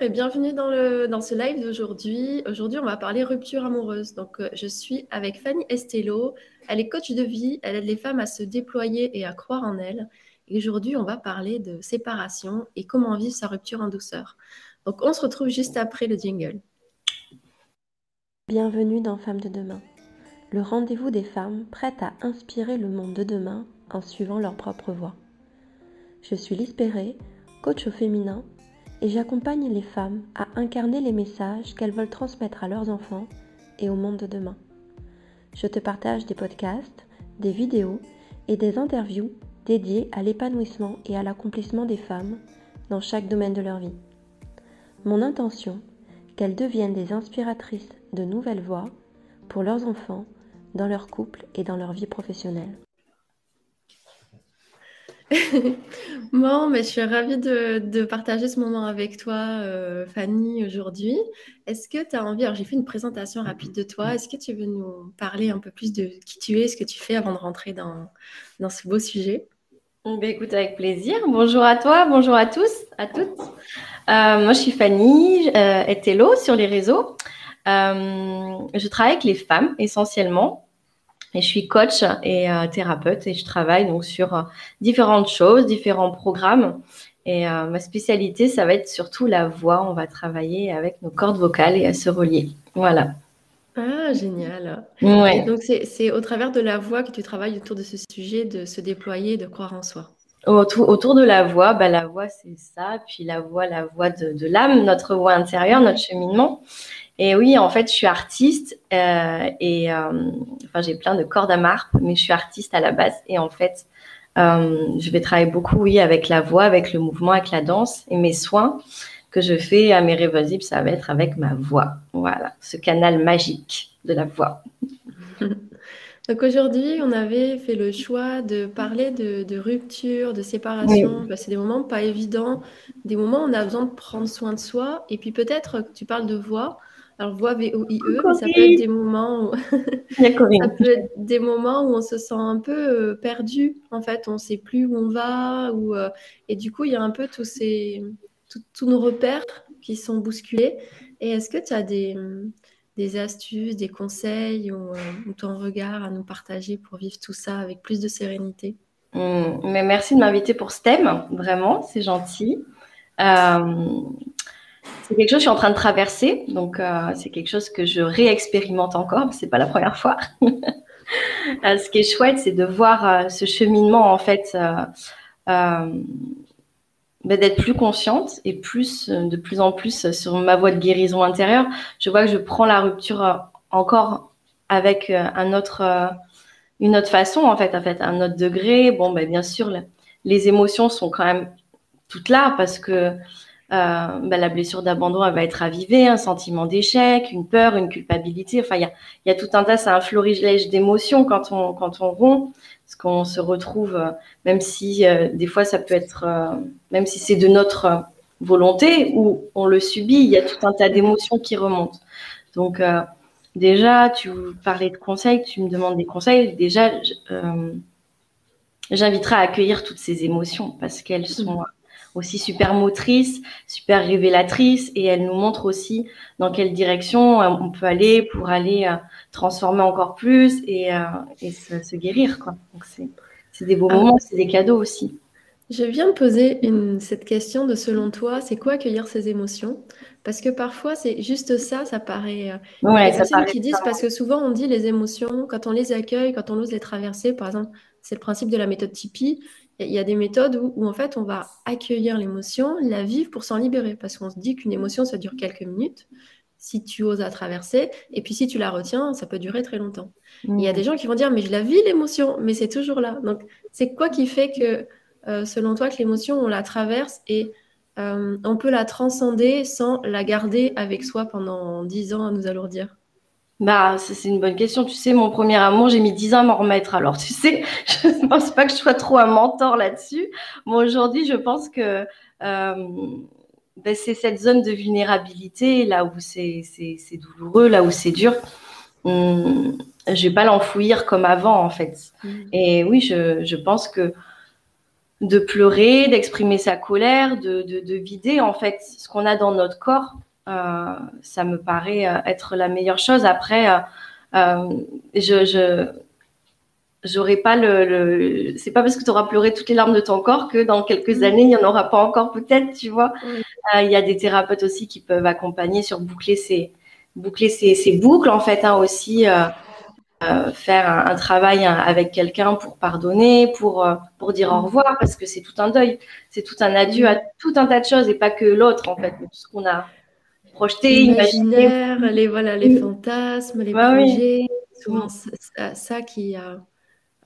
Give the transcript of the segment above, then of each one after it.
et bienvenue dans, le, dans ce live d'aujourd'hui. Aujourd'hui, on va parler rupture amoureuse. Donc, euh, je suis avec Fanny Estello. Elle est coach de vie. Elle aide les femmes à se déployer et à croire en elles. Et aujourd'hui, on va parler de séparation et comment vivre sa rupture en douceur. Donc, on se retrouve juste après le jingle. Bienvenue dans Femmes de demain, le rendez-vous des femmes prêtes à inspirer le monde de demain en suivant leur propre voie. Je suis Lise coach au féminin et j'accompagne les femmes à incarner les messages qu'elles veulent transmettre à leurs enfants et au monde de demain. Je te partage des podcasts, des vidéos et des interviews dédiées à l'épanouissement et à l'accomplissement des femmes dans chaque domaine de leur vie. Mon intention, qu'elles deviennent des inspiratrices de nouvelles voies pour leurs enfants, dans leur couple et dans leur vie professionnelle. bon, mais je suis ravie de, partager ce moment avec toi, euh, Fanny, aujourd'hui. Est-ce que tu as envie, alors j'ai fait une présentation rapide de toi, est-ce que tu veux nous parler un peu plus de qui tu es, ce que tu fais avant de rentrer dans, dans ce beau sujet? Ben, écoute, avec plaisir. Bonjour à toi, bonjour à tous, à toutes. Euh, moi, je suis Fanny euh, Etello sur les réseaux. Euh, je travaille avec les femmes essentiellement. Et je suis coach et euh, thérapeute et je travaille donc sur euh, différentes choses, différents programmes. Et euh, ma spécialité, ça va être surtout la voix. On va travailler avec nos cordes vocales et à se relier. Voilà. Ah, génial. Ouais. donc, c'est au travers de la voix que tu travailles autour de ce sujet de se déployer, de croire en soi. Autour, autour de la voix, bah, la voix, c'est ça. Puis la voix, la voix de, de l'âme, notre voix intérieure, notre cheminement. Et oui, en fait, je suis artiste euh, et euh, enfin, j'ai plein de cordes à marpe, mais je suis artiste à la base. Et en fait, euh, je vais travailler beaucoup, oui, avec la voix, avec le mouvement, avec la danse et mes soins que je fais à mes réversibles, ça va être avec ma voix. Voilà, ce canal magique de la voix. Donc aujourd'hui, on avait fait le choix de parler de, rupture, de séparation. Bah, c'est des moments pas évidents, des moments où on a besoin de prendre soin de soi. Et puis peut-être que tu parles de voix. Alors, voix V-O-I-E, mais ça peut être des moments où... ça peut être des moments où on se sent un peu euh, perdu, en fait, on ne sait plus où on va, ou, euh, et du coup, il y a un peu tous, ces, tous nos repères qui sont bousculés. Et est-ce que tu as des, des, astuces, des conseils ou, euh, ton regard à nous partager pour vivre tout ça avec plus de sérénité? Mmh, mais Merci de m'inviter pour ce thème, vraiment, c'est gentil. Euh, c'est quelque chose que je suis en train de traverser, donc euh, c'est quelque chose que je réexpérimente encore, c'est pas la première fois. Euh, ce qui est chouette, c'est de voir euh, ce cheminement en fait, bah, d'être plus consciente et plus, de plus en plus sur ma voie de guérison intérieure. Je vois que je prends la rupture encore avec un autre, une autre façon en fait, en fait, un autre degré. Bon, ben, bien sûr, les émotions sont quand même toutes là parce que euh, bah, la blessure d'abandon, elle va être ravivée, un sentiment d'échec, une peur, une culpabilité. Enfin, il y a, y a, tout un tas, c'est un florilège d'émotions quand on, quand on rompt, parce qu'on se retrouve, euh, même si euh, des fois ça peut être, même si c'est de notre volonté ou on le subit, il y a tout un tas d'émotions qui remontent. Donc, déjà, tu parlais de conseils, tu me demandes des conseils. Déjà, j'inviterai à accueillir toutes ces émotions parce qu'elles sont aussi super motrice, super révélatrice et elle nous montre aussi dans quelle direction euh, on peut aller pour aller euh, transformer encore plus et, euh, se, guérir. Quoi. Donc c'est des beaux ah. moments, c'est des cadeaux aussi. Je viens de poser cette question de selon toi, c'est quoi accueillir ces émotions? Parce que parfois, c'est juste ça, ça paraît. Ouais, ça paraît qui disent, parce que souvent, on dit les émotions, quand on les accueille, quand on ose les traverser, par exemple, c'est le principe de la méthode Tipeee, il y a des méthodes où, en fait on va accueillir l'émotion, la vivre pour s'en libérer, parce qu'on se dit qu'une émotion ça dure quelques minutes, si tu oses la traverser, et puis si tu la retiens, ça peut durer très longtemps. Il y a mmh. des gens qui vont dire mais je la vis l'émotion, mais c'est toujours là. Donc c'est quoi qui fait que euh, selon toi que l'émotion on la traverse et euh, on peut la transcender sans la garder avec soi pendant dix ans à nous alourdir? Bah, c'est une bonne question. Tu sais, mon premier amour, j'ai mis 10 ans à m'en remettre. Alors, tu sais, je ne pense pas que je sois trop un mentor là-dessus. Moi, aujourd'hui, je pense que euh, ben, c'est cette zone de vulnérabilité, là où c'est douloureux, là où c'est dur. Hum, je vais pas l'enfouir comme avant, en fait. Mmh. Et oui, je, je pense que de pleurer, d'exprimer sa colère, de, de, vider en fait ce qu'on a dans notre corps. Ça me paraît être la meilleure chose. Après, je, je j'aurais pas le, le... c'est pas parce que tu auras pleuré toutes les larmes de ton corps que dans quelques mm. années il y en aura pas encore peut-être tu vois. Il y a des thérapeutes aussi qui peuvent accompagner sur boucler ces boucler ces, ces boucles en fait hein, aussi euh, euh, faire un, travail hein, avec quelqu'un pour pardonner, pour, euh, pour dire au revoir, parce que c'est tout un deuil, c'est tout un adieu à tout un tas de choses et pas que l'autre, en fait, tout ce qu'on a projeté, imaginé. Les, voilà, les fantasmes, les projets, souvent ça, qui,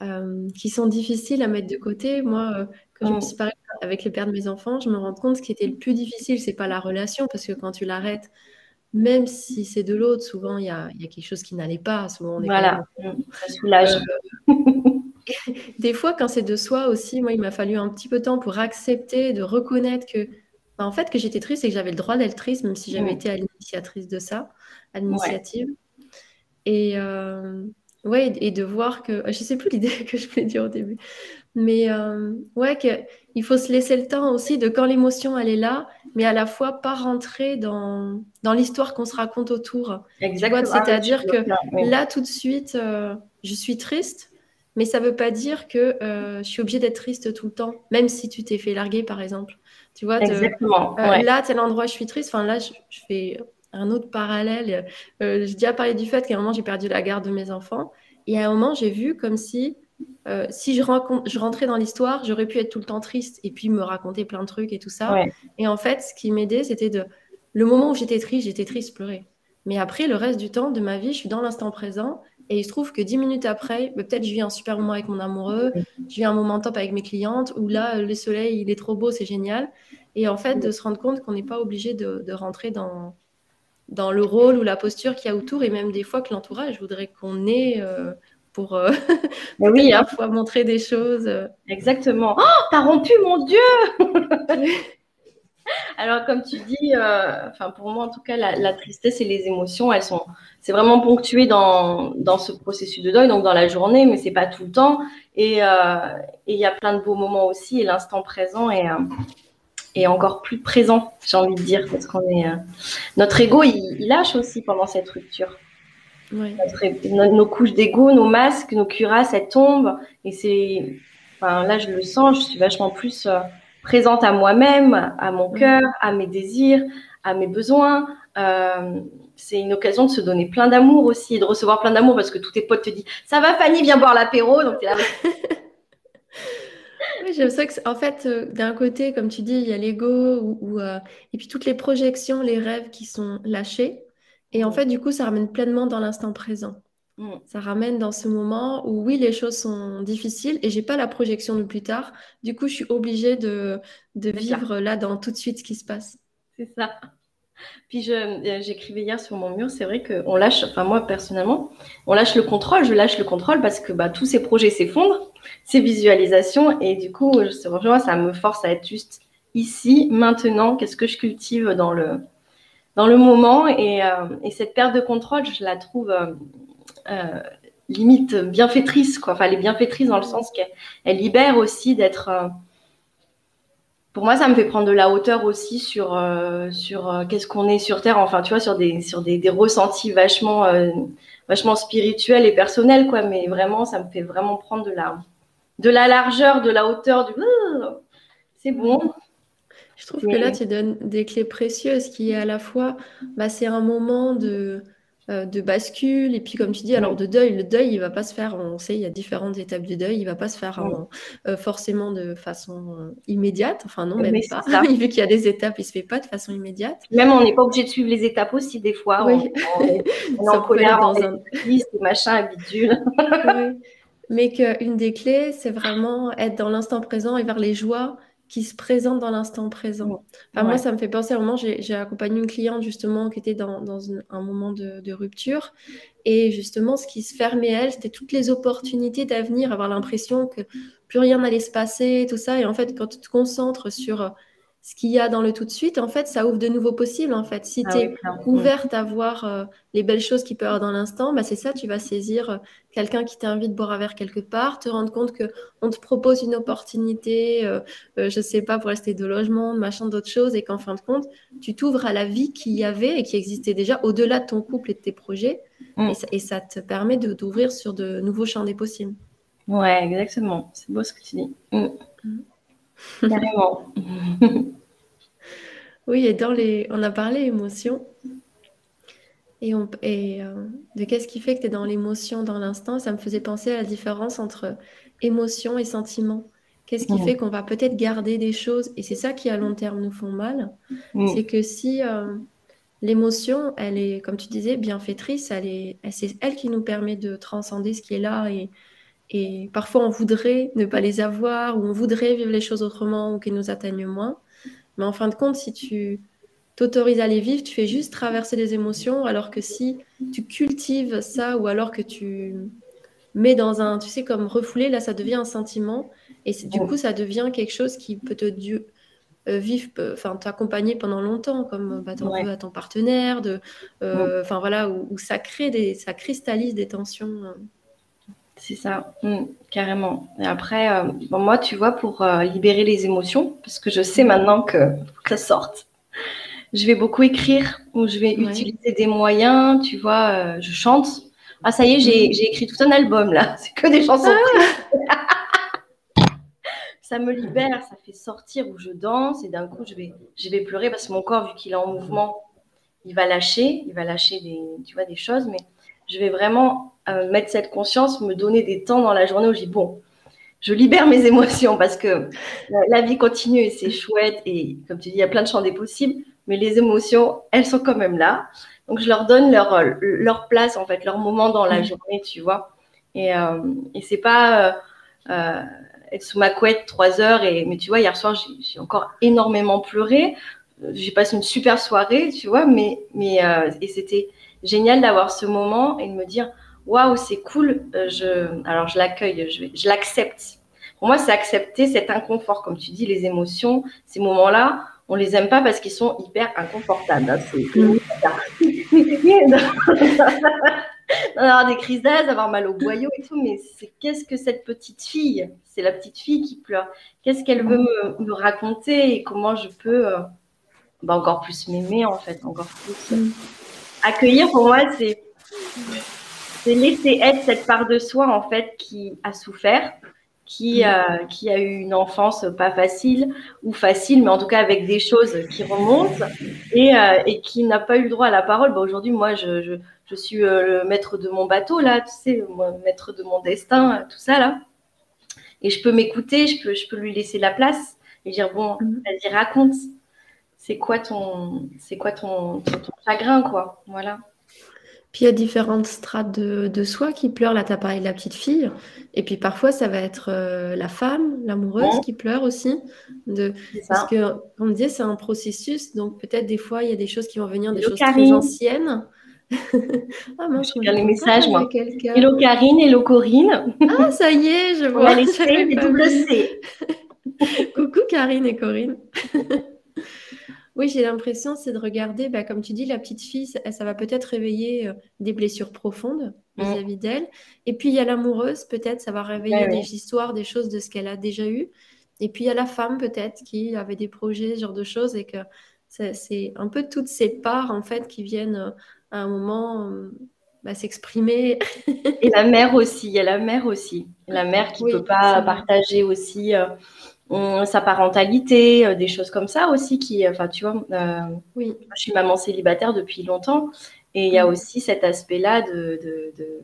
euh, qui sont difficiles à mettre de côté. Moi, quand je me suis avec le père de mes enfants, je me rends compte ce qui était le plus difficile, c'est pas la relation, parce que quand tu l'arrêtes, même si c'est de l'autre, souvent il y a, quelque chose qui n'allait pas. Souvent, voilà, mm, ça soulage. Euh, des fois, quand c'est de soi aussi, moi, il m'a fallu un petit peu de temps pour accepter, de reconnaître que, bah, en fait, que j'étais triste et que j'avais le droit d'être triste, même si j'avais mm. été à l'initiatrice de ça, à l'initiative. Et euh, ouais, et de voir que, je sais plus l'idée que je voulais dire au début, mais euh, ouais, qu'il faut se laisser le temps aussi de quand l'émotion elle est là, mais à la fois pas rentrer dans, dans l'histoire qu'on se raconte autour. Exactement. C'est-à-dire que là tout de suite, euh, je suis triste, mais ça veut pas dire que euh, je suis obligée d'être triste tout le temps, même si tu t'es fait larguer par exemple. Tu vois, Exactement. Euh, là, tel endroit, je suis triste. Enfin, là, je, je fais un autre parallèle. j'ai déjà parlé du fait qu'à un moment, j'ai perdu la garde de mes enfants. Et à un moment, j'ai vu comme si euh, si je, je, rentrais dans l'histoire, j'aurais pu être tout le temps triste et puis me raconter plein de trucs et tout ça. Et en fait, ce qui m'aidait, c'était de. Le moment où j'étais triste, j'étais triste, pleurer. Mais après, le reste du temps de ma vie, je suis dans l'instant présent. Et il se trouve que dix minutes après, bah, peut-être je vis un super moment avec mon amoureux, je vis un moment top avec mes clientes, où là, le soleil, il est trop beau, c'est génial. Et en fait, de se rendre compte qu'on n'est pas obligé de, rentrer dans, dans le rôle ou la posture qu'il y a autour, et même des fois que l'entourage voudrait qu'on ait. Euh, pour euh, oui, hein. parfois montrer des choses. Euh. Exactement. Oh, t'as rompu, mon Dieu Alors, comme tu dis, euh, enfin pour moi en tout cas, la, tristesse et les émotions, elles sont, c'est vraiment ponctué dans, dans, ce processus de deuil, donc dans la journée, mais c'est pas tout le temps. Et il y a plein de beaux moments aussi, et l'instant présent est, est, encore plus présent, j'ai envie de dire, parce qu'on est, notre ego, il, lâche aussi pendant cette rupture nos, couches d'ego, nos masques, nos cuirasses, elles tombent. Et c'est, enfin, là, je le sens, je suis vachement plus euh, présente à moi-même, à mon cœur, à mes désirs, à mes besoins. Euh, c'est une occasion de se donner plein d'amour aussi de recevoir plein d'amour parce que tous tes potes te disent Ça va, Fanny, viens boire l'apéro. Donc, là. oui, j'aime ça que, en fait, euh, d'un côté, comme tu dis, il y a l'ego ou, et puis toutes les projections, les rêves qui sont lâchés. Et en fait, du coup, ça ramène pleinement dans l'instant présent. Mm. Ça ramène dans ce moment où oui, les choses sont difficiles et j'ai pas la projection de plus tard. Du coup, je suis obligée de, de vivre là dans tout de suite ce qui se passe. C'est ça. Puis euh, j'écrivais hier sur mon mur, c'est vrai qu'on lâche, enfin moi personnellement, on lâche le contrôle, je lâche le contrôle parce que bah, tous ces projets s'effondrent, ces visualisations, et du coup, je, ça me force à être juste ici, maintenant, qu'est-ce que je cultive dans le, dans le moment. Et, euh, et, cette perte de contrôle, je la trouve euh, euh, limite bienfaitrice. Quoi. Enfin, elle est bienfaitrice dans le sens qu'elle libère aussi d'être. pour moi, ça me fait prendre de la hauteur aussi sur, sur qu'est-ce qu'on est sur Terre. Enfin, tu vois, sur des, sur des, des ressentis vachement, vachement spirituels et personnels. Quoi. Mais vraiment, ça me fait vraiment prendre de la, de la largeur, de la hauteur. Du... C'est bon. Je trouve que là, tu donnes des clés précieuses qui est à la fois, bah, c'est un moment de, euh, de bascule. Et puis, comme tu dis, alors de deuil, le deuil, il va pas se faire, on sait, il y a différentes étapes du deuil, il va pas se faire euh, forcément de façon euh, immédiate. Enfin, non, même pas. Vu qu'il y a des étapes, il se fait pas de façon immédiate. Même, on n'est pas obligé de suivre les étapes aussi, des fois. Oui. On, on, en colère, dans un... machin, habitude. oui. Mais qu'une des clés, c'est vraiment être dans l'instant présent et vers les joies qui se présente dans l'instant présent. Moi, ça me fait penser à un moment, j'ai accompagné une cliente justement qui était dans, un moment de, rupture. Et justement, ce qui se fermait elle, c'était toutes les opportunités d'avenir, avoir l'impression que plus rien n'allait se passer, tout ça. Et en fait, quand tu te concentres sur ce qu'il y a dans le tout de suite, en fait, ça ouvre de nouveaux possibles. En fait, si ah tu es ouverte à voir euh, les belles choses qui peuvent avoir dans l'instant, bah, c'est ça, tu vas saisir euh, quelqu'un qui t'invite boire un verre quelque part, te rendre compte que on te propose une opportunité, je euh, je sais pas, pour rester de logement, machin, d'autres choses, et qu'en fin de compte, tu t'ouvres à la vie qu'il y avait et qui existait déjà au-delà de ton couple et de tes projets, mm. et, ça, te permet de d'ouvrir sur de nouveaux champs des possibles. Ouais, exactement. C'est beau ce que tu dis. Mm. Mm. Carrément. oui, et dans les, on a parlé émotion. Et, on, et euh, de qu'est-ce qui fait que tu es dans l'émotion dans l'instant, ça me faisait penser à la différence entre émotion et sentiment. Qu'est-ce qui fait qu'on va peut-être garder des choses, et c'est ça qui à long terme nous font mal, mm. c'est que si euh, l'émotion, elle est, comme tu disais, bienfaitrice, elle est, c'est elle qui nous permet de transcender ce qui est là et, et parfois, on voudrait ne pas les avoir, ou on voudrait vivre les choses autrement, ou qu'elles nous atteignent moins. Mais en fin de compte, si tu t'autorises à les vivre, tu fais juste traverser les émotions, alors que si tu cultives ça, ou alors que tu mets dans un, tu sais, comme refoulé, là, ça devient un sentiment. Et du coup, ça devient quelque chose qui peut te euh, vivre, enfin, t'accompagner pendant longtemps, comme bah, t'en veux à ton partenaire, de, euh, enfin voilà, où, ça crée des, ça cristallise des tensions. Hein. C'est ça, mm, carrément. Et après, euh, moi, tu vois, pour euh, libérer les émotions, parce que je sais maintenant que, ça sorte, je vais beaucoup écrire ou je vais utiliser des moyens, tu vois, euh, je chante. Ah, ça y est, j'ai, écrit tout un album là, c'est que des chansons. Ah. ça me libère, ça fait sortir où je danse et d'un coup, je vais, je vais pleurer parce que mon corps, vu qu'il est en mouvement, il va lâcher, il va lâcher des, tu vois, des choses, mais je vais vraiment euh, mettre cette conscience, me donner des temps dans la journée où je dis bon, je libère mes émotions parce que la, vie continue et c'est chouette et comme tu dis, il y a plein de champs des possibles, mais les émotions, elles sont quand même là. Donc je leur donne leur, leur place en fait, leur moment dans la mmh. journée, tu vois. Et, euh, et c'est pas euh, euh, être sous ma couette trois heures et mais tu vois, hier soir j'ai encore énormément pleuré. J'ai passé une super soirée, tu vois, mais mais et c'était génial d'avoir ce moment et de me dire waouh, c'est cool, euh, je, alors je l'accueille, je, je l'accepte. Pour moi, c'est accepter cet inconfort, comme tu dis, les émotions, ces moments-là, on les aime pas parce qu'ils sont hyper inconfortables. Hein, avoir des crises d'âge, avoir mal au boyau et tout, mais c'est qu'est-ce que cette petite fille C'est la petite fille qui pleure. Qu'est-ce qu'elle veut me, me, raconter et comment je peux euh, bah, encore plus m'aimer en fait, encore plus. Mm accueillir pour moi, c'est laisser être cette part de soi en fait qui a souffert, qui, mm. euh, qui a eu une enfance pas facile ou facile, mais en tout cas avec des choses qui remontent et, euh, et qui n'a pas eu le droit à la parole. Bah, Aujourd'hui, moi, je, je, je suis euh, le maître de mon bateau, là, tu sais, le maître de mon destin, tout ça, là. Et je peux m'écouter, je peux, je peux lui laisser la place et dire, bon, mm. vas-y, raconte c'est quoi ton, c'est quoi ton, chagrin, quoi? Voilà. Puis il y a différentes strates de, soi qui pleurent. Là, tu as parlé de la petite fille. Et puis parfois, ça va être euh, la femme, l'amoureuse qui pleure aussi. De... Parce que, comme on disait, c'est un processus. Donc peut-être des fois, il y a des choses qui vont venir, des choses très anciennes. ah, moi, je regarde les messages, moi. Hello Karine, hello Corinne. ah, ça y est, je vois. les C, Coucou Karine et Corinne. Oui, j'ai l'impression, c'est de regarder, bah, comme tu dis, la petite fille, ça, va peut-être réveiller euh, des blessures profondes mm. vis-à-vis d'elle. Et puis, il y a l'amoureuse, peut-être, ça va réveiller des histoires, des choses de ce qu'elle a déjà eu. Et puis, il y a la femme, peut-être, qui avait des projets, ce genre de choses, et que c'est un peu toutes ces parts, en fait, qui viennent euh, à un moment euh, bah, s'exprimer. et la mère aussi, il y a la mère aussi. La mère qui ne peut pas partager aussi sa parentalité, euh, des choses comme ça aussi qui, enfin, tu vois, euh, oui. je suis maman célibataire depuis longtemps et il y a mm. aussi cet aspect-là de,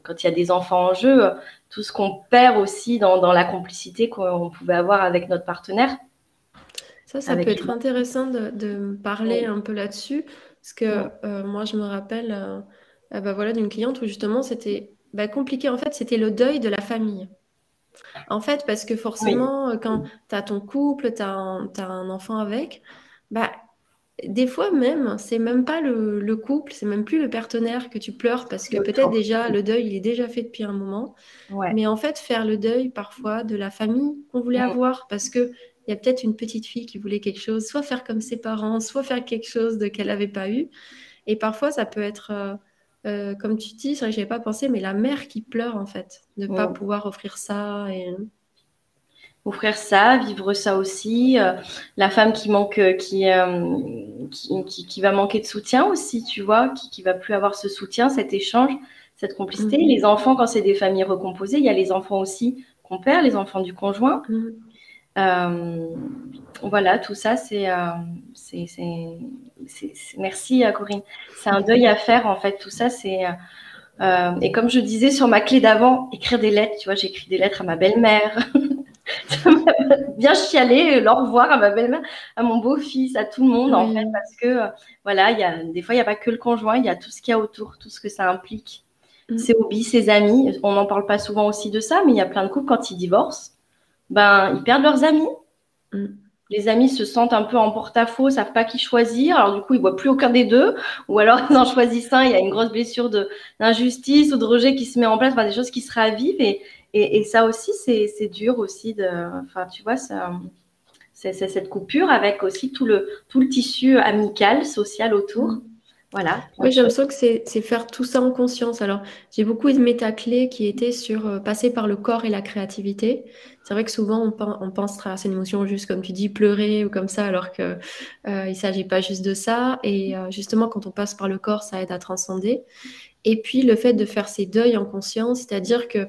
quand il y a des enfants en jeu, tout ce qu'on perd aussi dans, la complicité qu'on pouvait avoir avec notre partenaire. Ça, ça peut être intéressant de, parler un peu là-dessus parce que euh, moi, je me rappelle bah, voilà, d'une cliente où justement c'était bah, compliqué. En fait, c'était le deuil de la famille. En fait, parce que forcément, quand tu as ton couple, tu as, un enfant avec, bah, des fois même, c'est même pas le, couple, c'est même plus le partenaire que tu pleures parce que peut-être déjà le deuil, il est déjà fait depuis un moment. Mais en fait, faire le deuil parfois de la famille qu'on voulait avoir parce que il y a peut-être une petite fille qui voulait quelque chose, soit faire comme ses parents, soit faire quelque chose de qu'elle n'avait pas eu. Et parfois, ça peut être, euh, euh, comme tu dis, c'est vrai que je n'avais pas pensé, mais la mère qui pleure en fait, de ne pas pouvoir offrir ça. Et... Offrir ça, vivre ça aussi. Euh, la femme qui manque, qui, qui, qui, va manquer de soutien aussi, tu vois, qui, qui va plus avoir ce soutien, cet échange, cette complicité. Mhm. Les enfants, quand c'est des familles recomposées, il y a les enfants aussi qu'on perd, les enfants du conjoint. Mhm. Euh, voilà, tout ça, c'est, euh, c'est, merci euh, Corinne. C'est un deuil à faire en fait. Tout ça, c'est et comme je disais sur ma clé d'avant, écrire des lettres. Tu vois, j'écris des lettres à ma belle-mère. bien chialer leur revoir à ma belle-mère, à mon beau-fils, à tout le monde en fait, parce que voilà, il y a des fois il n'y a pas que le conjoint, il y a tout ce qu'il y a autour, tout ce que ça implique. Mm. Ses hobbies, ses amis. On n'en parle pas souvent aussi de ça, mais il y a plein de couples quand ils divorcent ben, ils perdent leurs amis. Mm. Les amis se sentent un peu en porte-à-faux, savent pas qui choisir. Alors du coup, ils voient plus aucun des deux. Ou alors, ils en choisissent un. Il y a une grosse blessure d'injustice ou de rejet qui se met en place. Enfin, des choses qui se ravivent. Et, et, ça aussi, c'est dur aussi. De, enfin, tu vois, c'est cette coupure avec aussi tout le, tout le tissu amical, social autour. Voilà. Oui, j'ai l'impression que c'est faire tout ça en conscience. Alors, j'ai beaucoup aimé ta clé qui était sur euh, passer par le corps et la créativité. C'est vrai que souvent, on, on, pense traverser une émotion juste, comme tu dis, pleurer ou comme ça, alors qu'il euh, ne s'agit pas juste de ça. Et euh, justement, quand on passe par le corps, ça aide à transcender. Et puis, le fait de faire ces deuils en conscience, c'est-à-dire que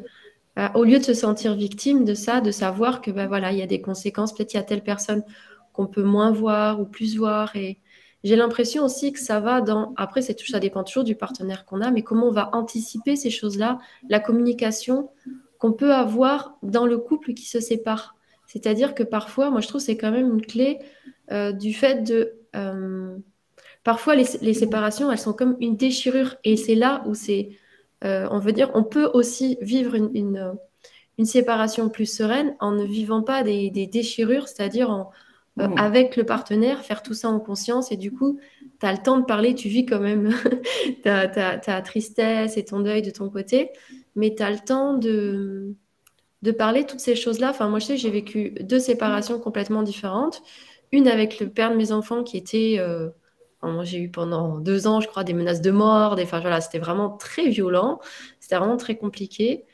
au lieu de se sentir victime de ça, de savoir que ben voilà, il y a des conséquences, peut-être il y a telle personne qu'on peut moins voir ou plus voir et j'ai l'impression aussi que ça va dans. Après, ça dépend toujours du partenaire qu'on a, mais comment on va anticiper ces choses-là, la communication qu'on peut avoir dans le couple qui se sépare. C'est-à-dire que parfois, moi je trouve c'est quand même une clé euh, du fait de. Euh, parfois, les, séparations, elles sont comme une déchirure. Et c'est là où c'est. Euh, on veut dire, on peut aussi vivre une, une, séparation plus sereine en ne vivant pas des, des déchirures, c'est-à-dire en, euh, mmh. avec le partenaire, faire tout ça en conscience. Et du coup, tu as le temps de parler, tu vis quand même ta, tristesse et ton deuil de ton côté, mais tu as le temps de, de parler toutes ces choses-là. Enfin, moi, je sais, j'ai vécu deux séparations complètement différentes. Une avec le père de mes enfants qui était... Euh, moi, j'ai eu pendant deux ans, je crois, des menaces de mort. Des... Enfin, voilà, c'était vraiment très violent. C'était vraiment très compliqué.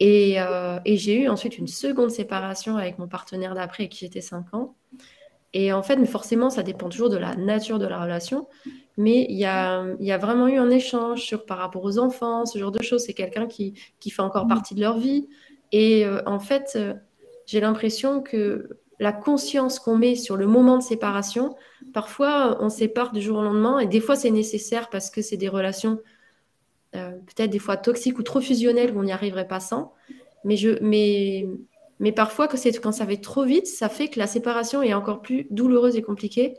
Et, euh, et j'ai eu ensuite une seconde séparation avec mon partenaire d'après, avec qui j'étais cinq ans. Et en fait, forcément, ça dépend toujours de la nature de la relation. Mais il y a, y a, vraiment eu un échange sur, par rapport aux enfants, ce genre de choses. C'est quelqu'un qui, qui, fait encore mmh. partie de leur vie. Et euh, en fait, euh, j'ai l'impression que la conscience qu'on met sur le moment de séparation, parfois on sépare du jour au lendemain. Et des fois, c'est nécessaire parce que c'est des relations euh, peut-être des fois toxiques ou trop fusionnelles où on n'y arriverait pas sans. Mais, je, mais mais parfois, quand, ça va trop vite, ça fait que la séparation est encore plus douloureuse et compliquée.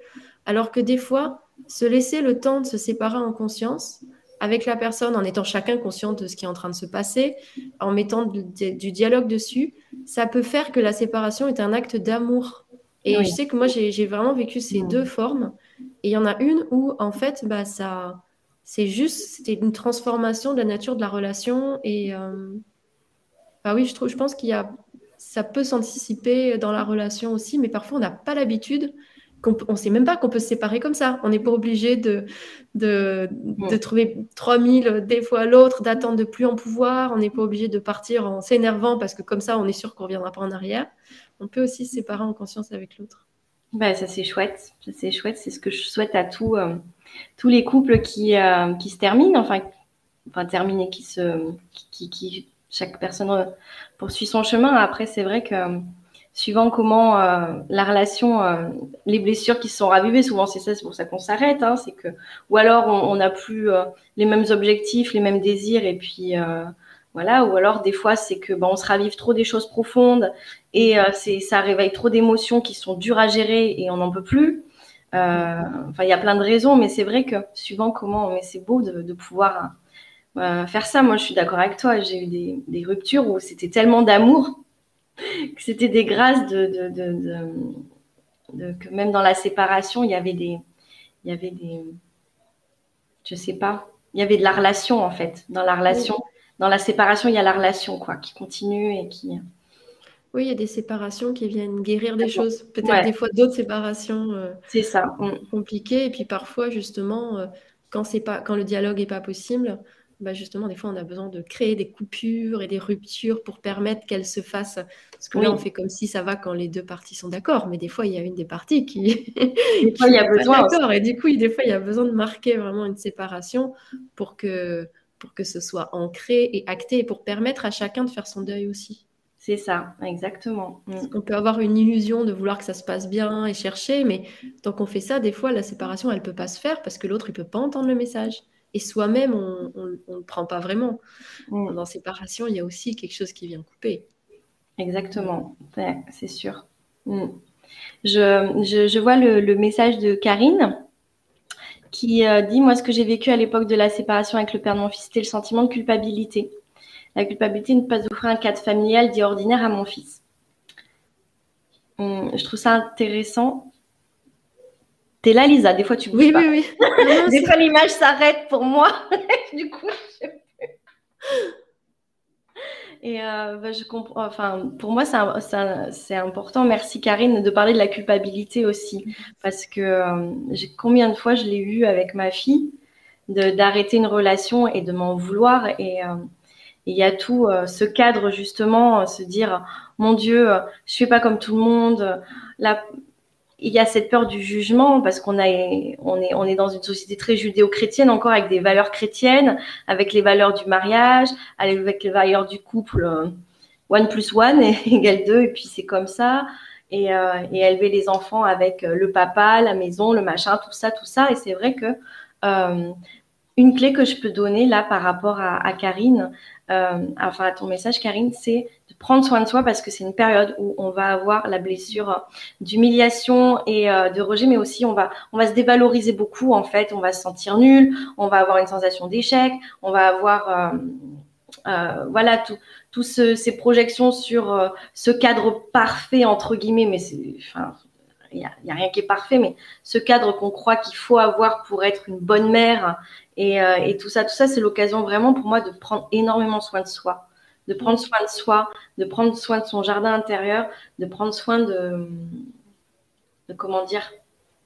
Alors que des fois, se laisser le temps de se séparer en conscience avec la personne, en étant chacun conscient de ce qui est en train de se passer, en mettant du, dialogue dessus, ça peut faire que la séparation est un acte d'amour. Et je sais que moi, j'ai vraiment vécu ces deux formes. Et il y en a une où, en fait, bah, ça, c'est juste, c'était une transformation de la nature de la relation. Et euh, bah oui, je, trouve, je pense qu'il y a ça peut s'anticiper dans la relation aussi, mais parfois on n'a pas l'habitude, on ne sait même pas qu'on peut se séparer comme ça. On n'est pas obligé de, de, de, trouver 3000 des fois l'autre, d'attendre de plus en pouvoir. On n'est pas obligé de partir en s'énervant parce que comme ça, on est sûr qu'on ne reviendra pas en arrière. On peut aussi se séparer en conscience avec l'autre. Bah, ça c'est chouette, c'est chouette, c'est ce que je souhaite à tous, euh, tous les couples qui, euh, qui se terminent, enfin, enfin terminés, qui se, qui, qui chaque personne euh, poursuit son chemin. Après, c'est vrai que euh, suivant comment euh, la relation, les blessures qui se sont ravivées, souvent c'est ça, c'est pour ça qu'on s'arrête. Hein, c'est que, ou alors on n'a plus les mêmes objectifs, les mêmes désirs, et puis voilà. Ou alors des fois c'est que ben, on se ravive trop des choses profondes et c'est ça réveille trop d'émotions qui sont dures à gérer et on n'en peut plus. Enfin, il y a plein de raisons, mais c'est vrai que suivant comment, mais c'est beau de pouvoir euh, faire ça. Moi, je suis d'accord avec toi. J'ai eu des, ruptures où c'était tellement d'amour que c'était des grâces de, que même dans la séparation, il y avait des, il y avait des, je sais pas, il y avait de la relation en fait. Dans la relation, dans la séparation, il y a la relation quoi, qui continue et qui. Oui, il y a des séparations qui viennent guérir des choses. Peut-être des fois d'autres séparations euh, c'est ça. Mm. compliquées. Et puis parfois, justement, euh, quand, c'est pas, quand le dialogue n'est pas possible, bah justement, des fois, on a besoin de créer des coupures et des ruptures pour permettre qu'elles se fassent. Parce que là, on fait comme si ça va quand les deux parties sont d'accord. Mais des fois, il y a une des parties qui. Des fois, il y a besoin. D'accord. Et du coup, des fois, il y a besoin de marquer vraiment une séparation pour que, pour que ce soit ancré et acté et pour permettre à chacun de faire son deuil aussi. C'est ça, exactement. Mm. On peut avoir une illusion de vouloir que ça se passe bien et chercher, mais tant qu'on fait ça, des fois, la séparation, elle peut pas se faire parce que l'autre, il peut pas entendre le message. Et soi-même, on ne le prend pas vraiment. Mm. Dans séparation, il y a aussi quelque chose qui vient couper. Exactement, c'est sûr. Mm. Je, vois le, message de Karine qui euh, dit, moi, ce que j'ai vécu à l'époque de la séparation avec le père de mon fils, c'était le sentiment de culpabilité la culpabilité de ne pas offrir un cadre familial dit ordinaire à mon fils. Hum, je trouve ça intéressant. T'es là, Lisa, des fois tu bouges oui, Oui, oui, des fois l'image s'arrête pour moi. du coup, Et euh, bah, je comprends. Enfin, pour moi, c'est important. Merci Karine de parler de la culpabilité aussi, parce que euh, combien de fois je l'ai eu avec ma fille d'arrêter une relation et de m'en vouloir et euh, il y a tout euh, ce cadre justement, se dire mon Dieu, je fais pas comme tout le monde. Là, il y a cette peur du jugement parce qu'on on est, on est dans une société très judéo-chrétienne encore avec des valeurs chrétiennes, avec les valeurs du mariage, avec les valeurs du couple. One plus one égale deux et puis c'est comme ça. Et, et, élever les enfants avec le papa, la maison, le machin, tout ça, tout ça. Et c'est vrai que une clé que je peux donner là par rapport à, Karine, euh, enfin à ton message Karine, c'est prendre soin de soi parce que c'est une période où on va avoir la blessure d'humiliation et euh, de rejet, mais aussi on va, on va se dévaloriser beaucoup en fait, on va se sentir nul, on va avoir une sensation d'échec, on va avoir euh, euh voilà tout, tout ce, ces projections sur euh, ce cadre parfait entre guillemets, mais c'est, enfin, il n'y a, rien qui est parfait, mais ce cadre qu'on croit qu'il faut avoir pour être une bonne mère et, euh, et tout ça, tout ça, c'est l'occasion vraiment pour moi de prendre énormément soin de soi, de prendre soin de soi, de prendre soin de son jardin intérieur, de prendre soin de, de comment dire,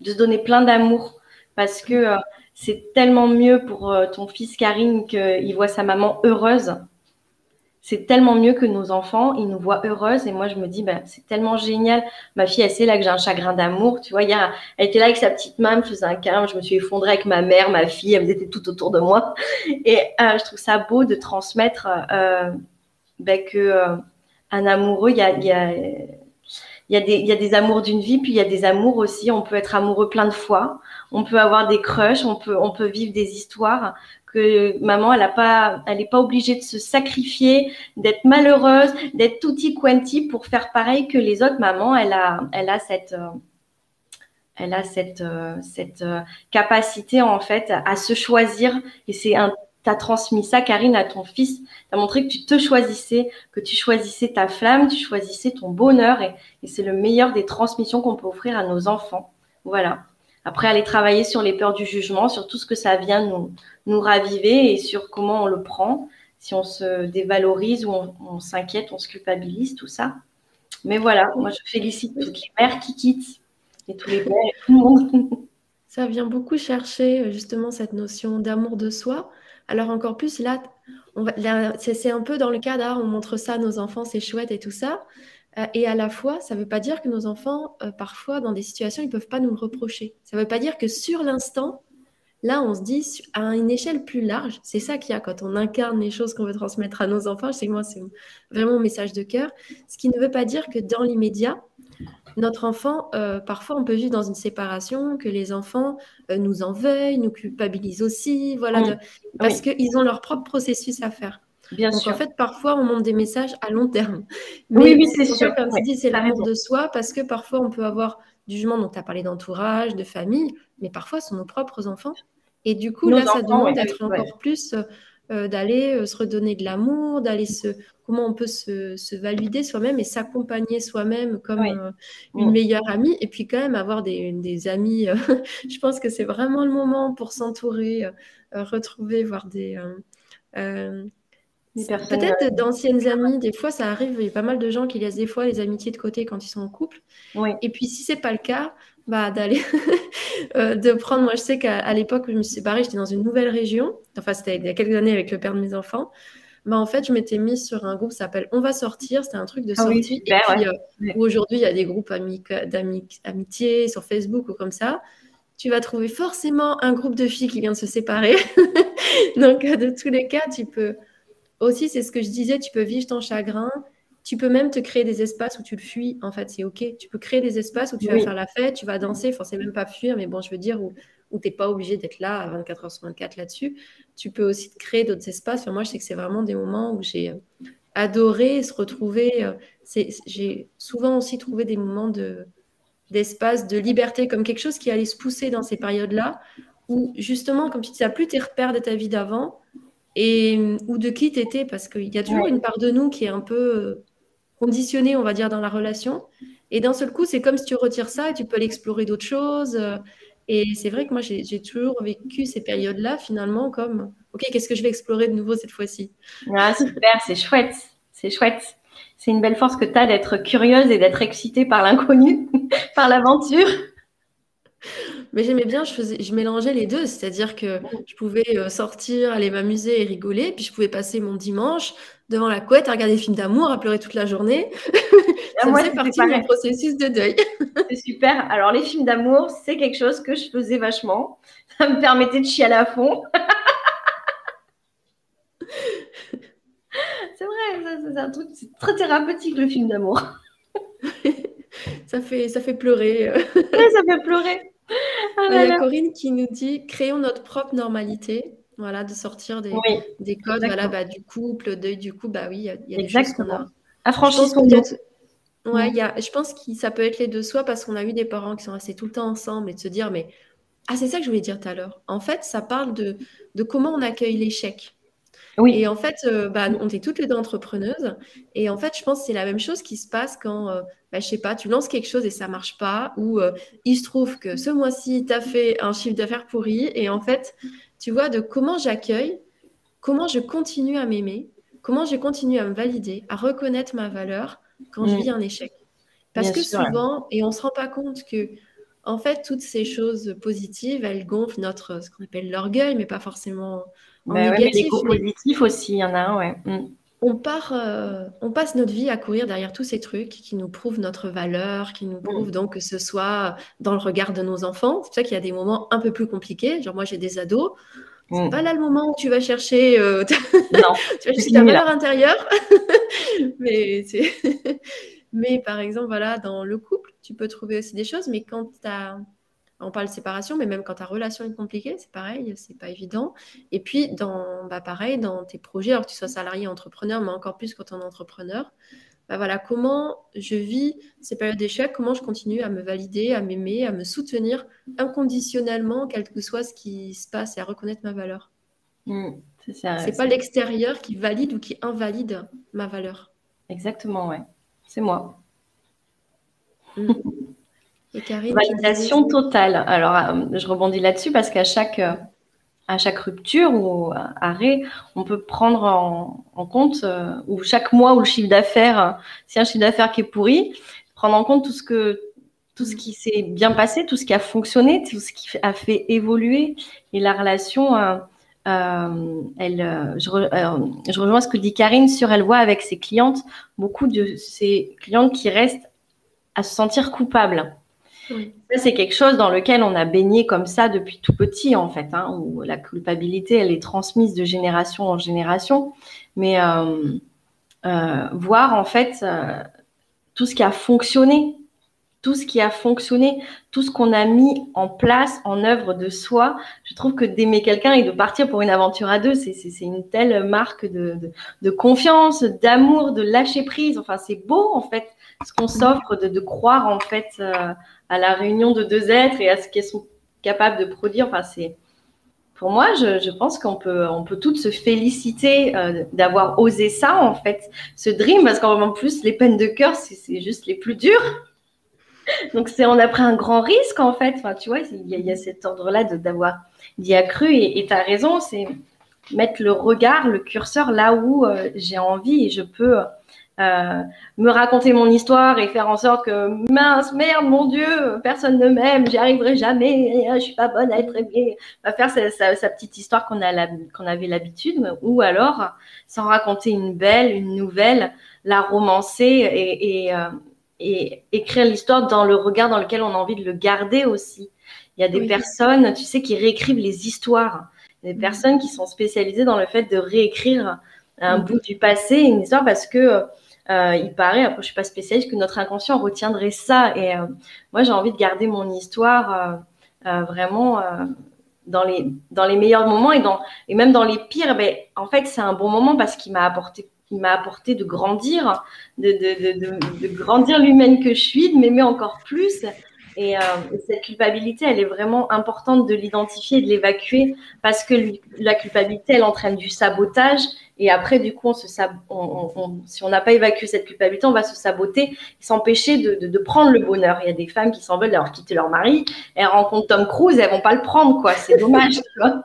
de se donner plein d'amour parce que euh, c'est tellement mieux pour euh, ton fils Karine qu'il voit sa maman heureuse c'est tellement mieux que nos enfants, ils nous voient heureuses. Et moi, je me dis, ben, c'est tellement génial. Ma fille, elle sait là que j'ai un chagrin d'amour. Tu vois, elle était là avec sa petite main, elle me faisait un câlin. Je me suis effondrée avec ma mère, ma fille, elles étaient tout autour de moi. Et euh, je trouve ça beau de transmettre ben, que amoureux, il y a, des, amours d'une vie, puis il y a des amours aussi. On peut être amoureux plein de fois. On peut avoir des crushs, on peut, vivre des histoires que maman, elle n'est pas, obligée de se sacrifier, d'être malheureuse, d'être tutti quanti pour faire pareil que les autres. Maman, elle a, cette, euh, euh, euh, capacité en fait à se choisir. Et c'est as transmis ça, Karine, à ton fils. Tu as montré que tu te choisissais, que tu choisissais ta flamme, tu choisissais ton bonheur. Et, c'est le meilleur des transmissions qu'on peut offrir à nos enfants. Voilà. Après, aller travailler sur les peurs du jugement, sur tout ce que ça vient nous, nous raviver et sur comment on le prend, si on se dévalorise ou on, s'inquiète, on se culpabilise, tout ça. Mais voilà, moi je félicite toutes les mères qui quittent et tous les pères et tout le monde. Ça vient beaucoup chercher justement cette notion d'amour de soi. Alors encore plus là, c'est un peu dans le cas on montre ça à nos enfants, c'est chouette et tout ça. Euh, et à la fois, ça ne veut pas dire que nos enfants, euh, parfois, dans des situations, ils ne peuvent pas nous le reprocher. Ça ne veut pas dire que sur l'instant, là, on se dit à une échelle plus large, c'est ça qu'il y a quand on incarne les choses qu'on veut transmettre à nos enfants. Je sais que moi, c'est vraiment mon message de cœur. Ce qui ne veut pas dire que dans l'immédiat, notre enfant, euh, parfois, on peut vivre dans une séparation, que les enfants nous en veuillent, nous culpabilisent aussi, voilà, mmh. parce qu'ils ont leur propre processus à faire. Bien Donc, en fait, parfois, on montre des messages à long terme. oui, oui, c'est sûr. Comme tu dis, c'est l'amour de soi parce que parfois, on peut avoir du jugement. Donc, tu as parlé d'entourage, de famille, mais parfois, ce sont nos propres enfants. Et du coup, là, ça demande d'être encore plus, euh, d'aller euh, se redonner de l'amour, d'aller se. Comment on peut se, valider soi-même et s'accompagner soi-même comme euh, une meilleure amie. Et puis, quand même, avoir des, amis. je pense que c'est vraiment le moment pour s'entourer, retrouver, voir des Peut-être d'anciennes amies, des fois ça arrive, il y a pas mal de gens qui laissent des fois les amitiés de côté quand ils sont en couple. Et puis si c'est pas le cas, bah d'aller euh, de prendre. Moi je sais qu'à l'époque où je me suis séparée, j'étais dans une nouvelle région. Enfin c'était il y a quelques années avec le père de mes enfants. Bah, en fait, je m'étais mise sur un groupe qui s'appelle On va sortir. C'était un truc de ah sortie. et puis, euh, aujourd'hui, il y a des groupes d'amitié sur Facebook ou comme ça. Tu vas trouver forcément un groupe de filles qui vient de se séparer. Donc, de tous les cas, tu peux aussi, c'est ce que je disais, tu peux vivre ton chagrin. Tu peux même te créer des espaces où tu le fuis. En fait, c'est OK. Tu peux créer des espaces où tu vas faire la fête, tu vas danser. Enfin, c'est même pas fuir, mais bon, je veux dire, où, où tu n'es pas obligé d'être là à 24 h sur 24 là-dessus. Tu peux aussi te créer d'autres espaces. moi, je sais que c'est vraiment des moments où j'ai euh, adoré se retrouver. Euh, j'ai souvent aussi trouvé des moments de, d'espace, de liberté, comme quelque chose qui allait se pousser dans ces périodes-là, où justement, comme tu dis, tu n'as plus tes repères de ta vie d'avant, et ou de qui tu étais, parce qu'il y a toujours une part de nous qui est un peu euh, conditionnée, on va dire, dans la relation. Et d'un seul coup, c'est comme si tu retires ça et tu peux l'explorer d'autres choses. Et c'est vrai que moi, j'ai toujours vécu ces périodes-là, finalement, comme, OK, qu'est-ce que je vais explorer de nouveau cette fois-ci? Ah, super, c'est chouette, c'est chouette. C'est une belle force que tu as d'être curieuse et d'être excitée par l'inconnu, par l'aventure. Mais j'aimais bien, je, faisais, je mélangeais les deux, c'est-à-dire que je pouvais euh, sortir, aller m'amuser et rigoler, puis je pouvais passer mon dimanche devant la couette à regarder des films d'amour, à pleurer toute la journée. ça faisait partie de mon processus de deuil. c'est super. Alors, les films d'amour, c'est quelque chose que je faisais vachement. Ça me permettait de chialer à fond. c'est vrai, c'est un truc très thérapeutique, le film d'amour. ça, fait, ça fait pleurer. oui, ça fait pleurer. Ah Il y a Corinne qui nous dit créons notre propre normalité. Voilà, de sortir des, des codes voilà, bah, du couple, deuil du couple. Bah oui, il y a, des choses qu'on a. Affranchissement. Ouais, y a, je pense que ça peut être les deux soi parce qu'on a eu des parents qui sont restés tout le temps ensemble et de se dire, mais ah, c'est ça que je voulais dire tout à l'heure. En fait, ça parle de, de comment on accueille l'échec. Oui. Et en fait, euh, bah, on est toutes les deux entrepreneuses. Et en fait, je pense que c'est la même chose qui se passe quand, euh, bah, je sais pas, tu lances quelque chose et ça marche pas, ou euh, il se trouve que ce mois-ci, tu as fait un chiffre d'affaires pourri. Et en fait, tu vois, de comment j'accueille, comment je continue à m'aimer, comment je continue à me valider, à reconnaître ma valeur quand je mm. vis un échec. Parce que souvent, et on ne se rend pas compte que en fait, toutes ces choses positives, elles gonflent notre, ce qu'on appelle l'orgueil, mais pas forcément en bah négatif. mais les positifs aussi, il y en a ouais. Mm. On, part, euh, on passe notre vie à courir derrière tous ces trucs qui nous prouvent notre valeur, qui nous mm. prouvent donc que ce soit dans le regard de nos enfants. C'est pour ça qu'il y a des moments un peu plus compliqués. Genre moi, j'ai des ados. C'est mm. pas là le moment où tu vas chercher, euh, ta... non, tu vas chercher ta valeur intérieure. mais, mais par exemple, voilà, dans le couple, tu peux trouver aussi des choses. Mais quand tu as on parle de séparation, mais même quand ta relation est compliquée, c'est pareil, c'est pas évident. Et puis, dans, bah pareil, dans tes projets, alors que tu sois salarié, entrepreneur, mais encore plus quand on est entrepreneur, bah voilà, comment je vis ces périodes d'échec, comment je continue à me valider, à m'aimer, à me soutenir inconditionnellement, quel que soit ce qui se passe, et à reconnaître ma valeur? Mmh, c'est pas l'extérieur qui valide ou qui invalide ma valeur. Exactement, ouais. C'est moi. Mmh. Validation totale. Alors, euh, je rebondis là-dessus parce qu'à chaque, euh, à chaque rupture ou arrêt, on peut prendre en, compte, euh, ou chaque mois où le chiffre d'affaires, si un chiffre d'affaires qui est pourri, prendre en compte tout ce que tout ce qui s'est bien passé, tout ce qui a fonctionné, tout ce qui a fait évoluer et la relation. elle, je, je, rejoins ce que dit Karine sur elle voit avec ses clientes beaucoup de ces clientes qui restent à se sentir coupables c'est quelque chose dans lequel on a baigné comme ça depuis tout petit, en fait, hein, où la culpabilité, elle est transmise de génération en génération. Mais euh, euh, voir, en fait, euh, tout ce qui a fonctionné, tout ce qui a fonctionné, tout ce qu'on a mis en place, en œuvre de soi. Je trouve que d'aimer quelqu'un et de partir pour une aventure à deux, c'est une telle marque de, confiance, d'amour, de lâcher prise. Enfin, c'est beau, en fait, ce qu'on s'offre de, croire, en fait, à la réunion de deux êtres et à ce qu'elles sont capables de produire. Enfin, c'est pour moi, je, pense qu'on peut, on peut toutes se féliciter euh, d'avoir osé ça, en fait, ce dream, parce qu'en plus, les peines de cœur, c'est juste les plus dures. Donc, c'est, on a pris un grand risque, en fait. Enfin, tu vois, il y, a, cet ordre-là d'avoir d'y accru, et tu as raison, c'est mettre le regard, le curseur là où j'ai envie et je peux euh, me raconter mon histoire et faire en sorte que mince merde mon Dieu personne ne m'aime j'y arriverai jamais je suis pas bonne à être aimée. Va faire sa, petite histoire qu'on avait l'habitude ou alors s'en raconter une belle une nouvelle la romancer et, euh, et, écrire l'histoire dans le regard dans lequel on a envie de le garder aussi. Il y a des personnes tu sais qui réécrivent les histoires des mm. personnes qui sont spécialisées dans le fait de réécrire un mm. bout du passé, une histoire, parce que euh, il paraît, après je suis pas spécialiste, que notre inconscient retiendrait ça. Et euh, moi, j'ai envie de garder mon histoire euh, vraiment dans les dans les meilleurs moments et dans et même dans les pires. Ben, en fait, c'est un bon moment parce qu'il m'a apporté il m'a apporté de grandir, de, de, de, de grandir l'humaine que je suis, de m'aimer encore plus. Et, cette culpabilité, elle est vraiment importante de l'identifier, de l'évacuer, parce que la culpabilité, elle entraîne du sabotage et après, du coup, on se si on n'a pas évacué cette culpabilité, on va se saboter et s'empêcher de, prendre le bonheur. Il y a des femmes qui s'en veulent d'avoir quitté leur mari. Elles rencontrent Tom Cruise, elles vont pas le prendre, quoi. C'est dommage, tu vois.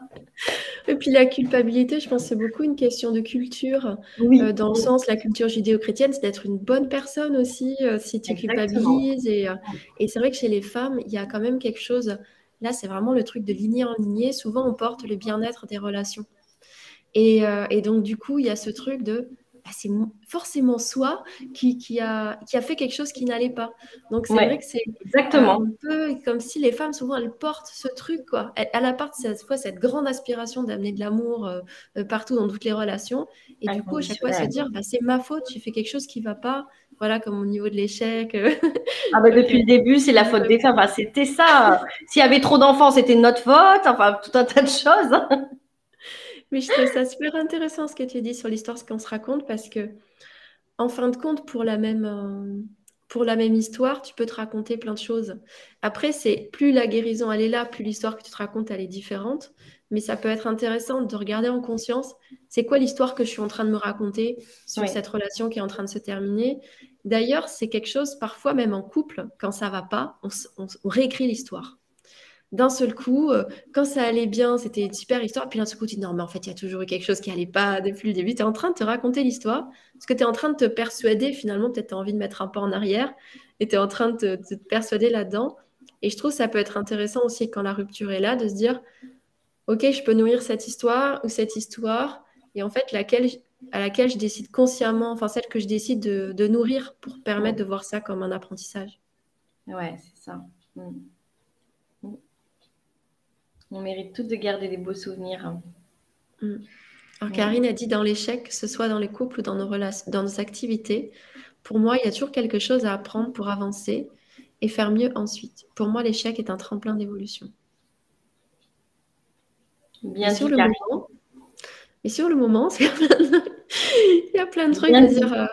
Et puis la culpabilité, je pense que c'est beaucoup une question de culture. Oui. Euh, dans le sens, la culture judéo-chrétienne, c'est d'être une bonne personne aussi, euh, si tu culpabilises. Et, euh, et c'est vrai que chez les femmes, il y a quand même quelque chose. Là, c'est vraiment le truc de lignée en lignée. Souvent, on porte le bien-être des relations. Et, donc, du coup, il y a ce truc de bah, c'est forcément soi qui, qui, a, qui a fait quelque chose qui n'allait pas. Donc, c'est vrai que c'est exactement. un peu comme si les femmes, souvent, elles portent ce truc. Quoi. Elles, elles apportent cette, fois cette grande aspiration d'amener de l'amour euh, euh, partout dans toutes les relations. Et du coup, à chaque fois, se dire bah, c'est ma faute, j'ai fait quelque chose qui ne va pas. Voilà, comme au niveau de l'échec. ah bah, depuis le début, c'est la faute des femmes. c'était ça. S'il y avait trop d'enfants, c'était notre faute. Enfin, tout un tas de choses. Mais je trouve ça super intéressant ce que tu dis sur l'histoire, ce qu'on se raconte, parce que, en fin de compte, pour la même, euh, pour la même histoire, tu peux te raconter plein de choses. Après, c'est plus la guérison elle est là, plus l'histoire que tu te racontes elle est différente. Mais ça peut être intéressant de regarder en conscience, c'est quoi l'histoire que je suis en train de me raconter sur cette relation qui est en train de se terminer. D'ailleurs, c'est quelque chose, parfois même en couple, quand ça va pas, on réécrit l'histoire d'un seul coup, euh, quand ça allait bien, c'était une super histoire. Puis d'un seul coup, tu dis non, mais en fait, il y a toujours eu quelque chose qui allait pas depuis le début. Tu es en train de te raconter l'histoire parce que tu es en train de te persuader, finalement, peut-être tu as envie de mettre un pas en arrière et tu es en train de te, persuader là-dedans. Et je trouve que ça peut être intéressant aussi quand la rupture est là de se dire ok, je peux nourrir cette histoire ou cette histoire et en fait, laquelle, à laquelle je décide consciemment, enfin celle que je décide de, nourrir pour permettre de voir ça comme un apprentissage. Ouais, c'est ça. Mm. On mérite toutes de garder des beaux souvenirs. Mm. Alors, Karine a dit dans l'échec, que ce soit dans les couples ou dans nos, relations, dans nos activités, pour moi, il y a toujours quelque chose à apprendre pour avancer et faire mieux ensuite. Pour moi, l'échec est un tremplin d'évolution. Bien sûr, le moment, et sur le moment, il y a plein de trucs à dire. Euh,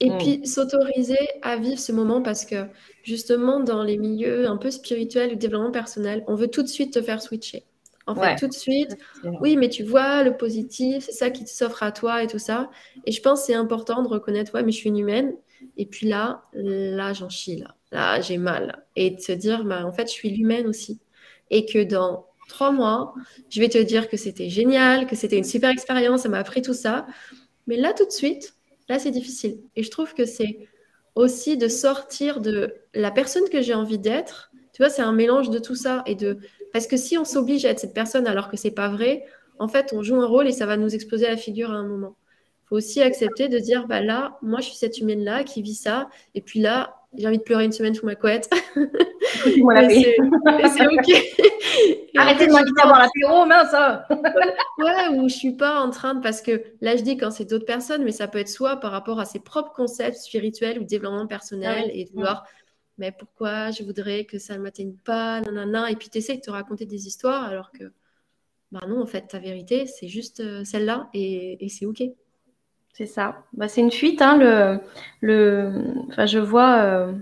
et mm. puis s'autoriser à vivre ce moment parce que justement dans les milieux un peu spirituels ou développement personnel, on veut tout de suite te faire switcher. En fait, tout de suite, oui, mais tu vois le positif, c'est ça qui s'offre à toi et tout ça. Et je pense que c'est important de reconnaître, ouais, mais je suis une humaine. Et puis là, là, j'en chie, là. Là, j'ai mal. Et de se dire, bah, en fait, je suis l'humaine aussi. Et que dans trois mois, je vais te dire que c'était génial, que c'était une super expérience, ça m'a appris tout ça. Mais là, tout de suite, Là, c'est difficile. Et je trouve que c'est aussi de sortir de la personne que j'ai envie d'être. Tu vois, c'est un mélange de tout ça et de parce que si on s'oblige à être cette personne alors que c'est pas vrai, en fait, on joue un rôle et ça va nous exploser la figure à un moment. Il faut aussi accepter de dire bah là, moi, je suis cette humaine là qui vit ça, et puis là, j'ai envie de pleurer une semaine sous ma couette. c'est ok. Arrêtez de m'inviter à boire l'apéro, mince Ouais, ou je suis pas en train de... Parce que là, je dis quand c'est d'autres personnes, mais ça peut être soit par rapport à ses propres concepts spirituels ou développement personnel et de vouloir... Mais pourquoi je voudrais que ça ne m'atteigne pas, nanana. Et puis tu essaies de te raconter des histoires alors que, bah non, en fait, ta vérité, c'est juste euh, celle-là et, c'est OK. C'est ça. Bah, c'est une fuite. Hein, le, le... Enfin, je vois... Euh,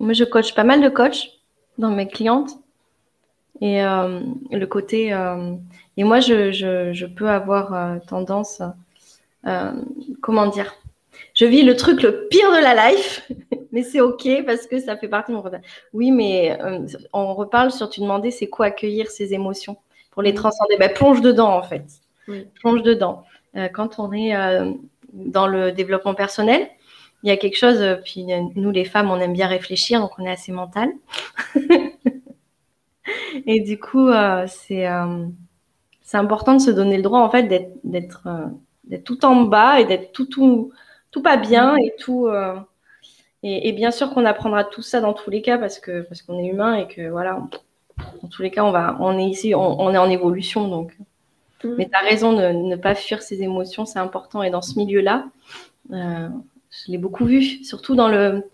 moi, je coach pas mal de coachs dans mes clientes. Et euh, le côté. Euh, et moi, je, je, je peux avoir tendance. comment dire Je vis le truc le pire de la life, mais c'est OK parce que ça fait partie de mon Oui, mais on reparle sur tu demandais c'est quoi accueillir ces émotions pour les mmh. transcender. Ben, plonge dedans, en fait. plonge dedans. Quand on est dans le développement personnel, il y a quelque chose, puis nous les femmes, on aime bien réfléchir, donc on est assez mental. Et du coup, c'est important de se donner le droit en fait d'être tout en bas et d'être tout, tout tout pas bien et tout et, bien sûr qu'on apprendra tout ça dans tous les cas parce que parce qu'on est humain et que voilà, dans tous les cas, on va, on est ici, on, est en évolution donc. Mais tu as raison de ne pas fuir ses émotions, c'est important. Et dans ce milieu-là, euh, je l'ai beaucoup vu, surtout dans le,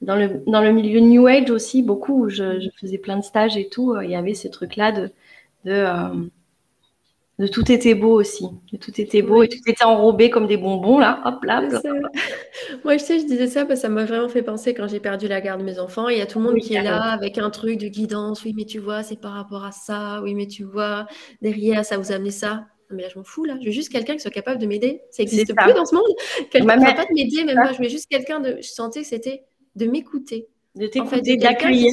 dans le, dans le milieu New Age aussi, beaucoup où je, faisais plein de stages et tout. Il y avait ces trucs-là de, de euh, de tout était beau aussi. De tout était beau et tout était enrobé comme des bonbons, là. Hop là. Moi, je sais, je disais ça parce que ça m'a vraiment fait penser quand j'ai perdu la garde de mes enfants. Il y a tout le monde qui est là avec un truc de guidance. Oui, mais tu vois, c'est par rapport à ça. Oui, mais tu vois, derrière, ça vous a amené ça. Mais là, je m'en fous, là. Je veux juste quelqu'un qui soit capable de m'aider. Ça n'existe plus dans ce monde. Quelqu'un ne va pas de m'aider, même pas. Je veux juste quelqu'un de. Je sentais que c'était de m'écouter. De t'écouter, d'accueillir.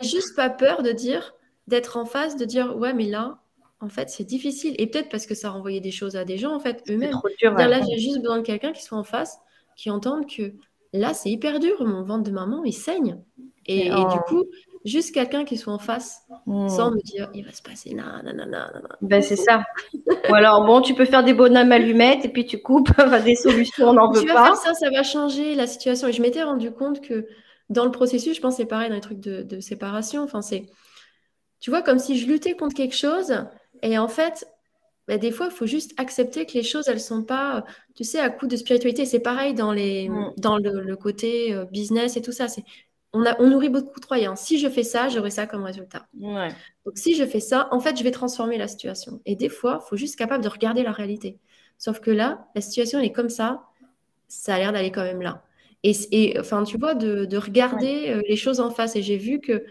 J'ai juste pas peur de dire, d'être en face, de dire, ouais, mais là, en fait, c'est difficile. Et peut-être parce que ça renvoyait des choses à des gens, en fait, eux-mêmes. Là, j'ai juste besoin de quelqu'un qui soit en face, qui entende que là, c'est hyper dur, mon ventre de maman, il saigne. Et, du oh. coup, juste quelqu'un qui soit en face, hmm. sans me dire, il va se passer là, Ben, c'est ça. Ou alors, bon, tu peux faire des bonhommes allumettes et puis tu coupes, des solutions, on n'en veut tu pas. Vas faire ça, ça va changer la situation. Et je m'étais rendu compte que dans le processus, je pense c'est pareil dans les trucs de, de séparation. Enfin, c'est, tu vois, comme si je luttais contre quelque chose et en fait, bah, des fois, il faut juste accepter que les choses, elles sont pas, tu sais, à coup de spiritualité. C'est pareil dans, les, mm. dans le, côté euh, business et tout ça. C'est, on, a, on nourrit beaucoup de croyances. Si je fais ça, j'aurai ça comme résultat. Donc, si je fais ça, en fait, je vais transformer la situation. Et des fois, il faut juste être capable de regarder la réalité. Sauf que là, la situation, elle est comme ça. Ça a l'air d'aller quand même là. Et, enfin, tu vois, de, regarder euh, les choses en face. Et j'ai vu que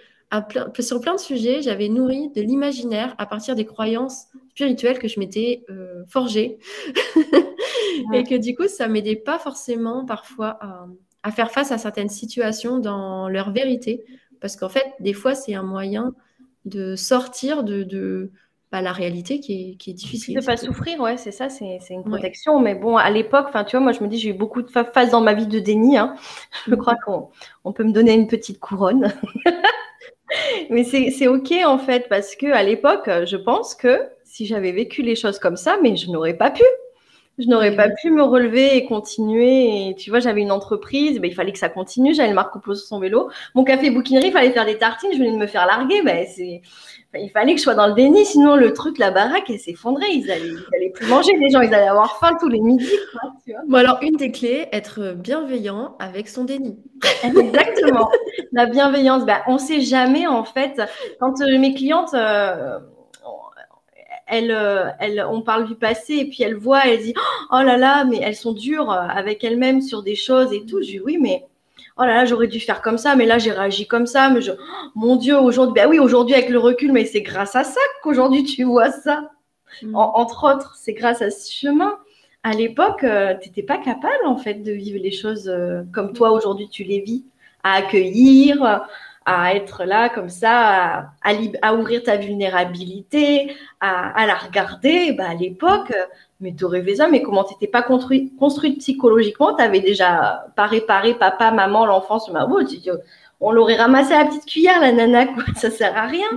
sur plein de sujets, j'avais nourri de l'imaginaire à partir des croyances spirituelles que je m'étais euh, forgées. et que du coup, ça m'aidait pas forcément parfois à, faire face à certaines situations dans leur vérité. Parce qu'en fait, des fois, c'est un moyen de sortir de, bah, la réalité qui est, difficile. De ne pas souffrir, ouais, c'est ça, c'est une protection. Mais bon, à l'époque, tu vois, moi, je me dis, j'ai eu beaucoup de phases dans ma vie de déni. Hein. Je mm. crois qu'on peut me donner une petite couronne. mais c'est OK en fait, parce que à l'époque, je pense que si j'avais vécu les choses comme ça, mais je n'aurais pas pu. Je n'aurais pas pu me relever et continuer. Et tu vois, j'avais une entreprise, ben, il fallait que ça continue. J'avais le Marco Polo sur son vélo. Mon café bouquinerie, il fallait faire des tartines. Je venais de me faire larguer. Ben, c'est, il fallait que je sois dans le déni. Sinon, le truc, la baraque, elle s'effondrait. Ils allaient, ils allaient plus manger. Les gens, ils allaient avoir faim tous les midis. Bon, alors, une des clés, être bienveillant avec son déni. Exactement. la bienveillance. Ben, on sait jamais, en fait, quand euh, mes clientes, euh, elle, euh, elle, on parle du passé et puis elle voit, elle dit oh là là, mais elles sont dures avec elles-mêmes sur des choses et tout. Je dis oui, mais oh là là, j'aurais dû faire comme ça, mais là j'ai réagi comme ça, mais je, mon Dieu, aujourd'hui, ben oui, aujourd'hui avec le recul, mais c'est grâce à ça qu'aujourd'hui tu vois ça. Mm. entre autres, c'est grâce à ce chemin. À l'époque, euh, tu n'étais pas capable en fait de vivre les choses euh, comme toi aujourd'hui tu les vis, à accueillir, à être là comme ça, à, ouvrir ta vulnérabilité, à, la regarder. Bah, à l'époque, mais tu rêvé ça, mais comment tu n'étais pas construite psychologiquement Tu avais déjà pas réparé papa, maman, l'enfant sur ma route. On l'aurait ramassé à la petite cuillère, la nana, quoi. Ça sert à rien.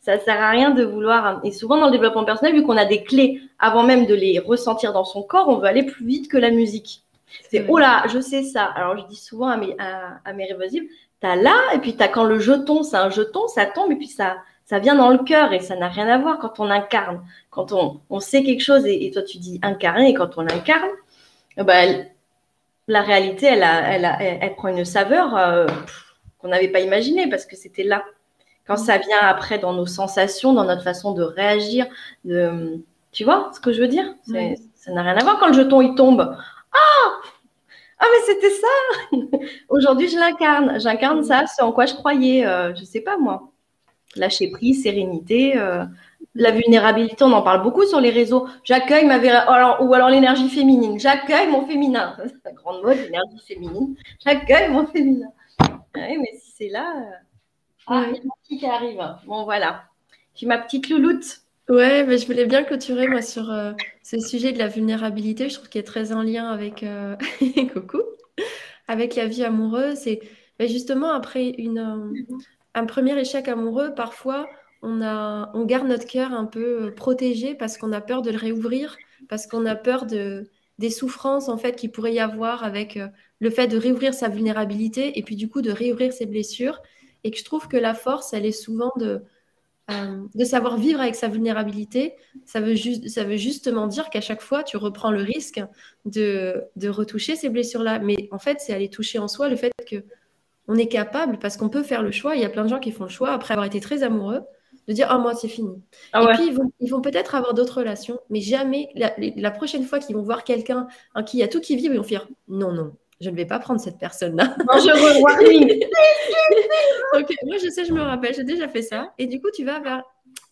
Ça sert à rien de vouloir. Et souvent, dans le développement personnel, vu qu'on a des clés avant même de les ressentir dans son corps, on veut aller plus vite que la musique. C'est oh là, je sais ça. Alors, je dis souvent à mes, à, à mes là, et puis t'as quand le jeton, c'est un jeton, ça tombe, et puis ça, ça vient dans le cœur, et ça n'a rien à voir quand on incarne. Quand on, on sait quelque chose, et, toi tu dis incarner, et quand on incarne, eh ben, la réalité, elle, a, elle, a, elle, prend une saveur euh, qu'on n'avait pas imaginée, parce que c'était là. Quand ça vient après dans nos sensations, dans notre façon de réagir, de, tu vois ce que je veux dire? Ça n'a rien à voir quand le jeton il tombe. Ah ah, mais c'était ça Aujourd'hui, je l'incarne. J'incarne ça, ce en quoi je croyais. Euh, je ne sais pas, moi. Lâcher prise, sérénité, euh, la vulnérabilité, on en parle beaucoup sur les réseaux. J'accueille ma ou alors l'énergie féminine. J'accueille mon féminin. C'est la grande mode, l'énergie féminine. J'accueille mon féminin. Oui, mais si c'est là. Euh, ah, il y a qui arrive. Bon, voilà. J'ai ma petite louloute. Ouais, mais je voulais bien clôturer moi sur euh, ce sujet de la vulnérabilité. Je trouve qu'il est très en lien avec euh, coucou, avec la vie amoureuse. Et mais justement, après une, euh, un premier échec amoureux, parfois on a, on garde notre cœur un peu protégé parce qu'on a peur de le réouvrir, parce qu'on a peur de des souffrances en fait qu'il pourrait y avoir avec le fait de réouvrir sa vulnérabilité et puis du coup de réouvrir ses blessures. Et que je trouve que la force, elle est souvent de euh, de savoir vivre avec sa vulnérabilité, ça veut, juste, ça veut justement dire qu'à chaque fois, tu reprends le risque de, de retoucher ces blessures-là. Mais en fait, c'est aller toucher en soi le fait que on est capable, parce qu'on peut faire le choix. Il y a plein de gens qui font le choix, après avoir été très amoureux, de dire Ah, moi, c'est fini. Ah Et puis, ils vont, peut-être avoir d'autres relations, mais jamais, la, prochaine fois qu'ils vont voir quelqu'un en qui il y a tout qui vibre, ils vont faire Non, non, je ne vais pas prendre cette personne-là. Dangereux warning. Ok, moi, je sais, je me rappelle, j'ai déjà fait ça. Et du coup, tu vas vers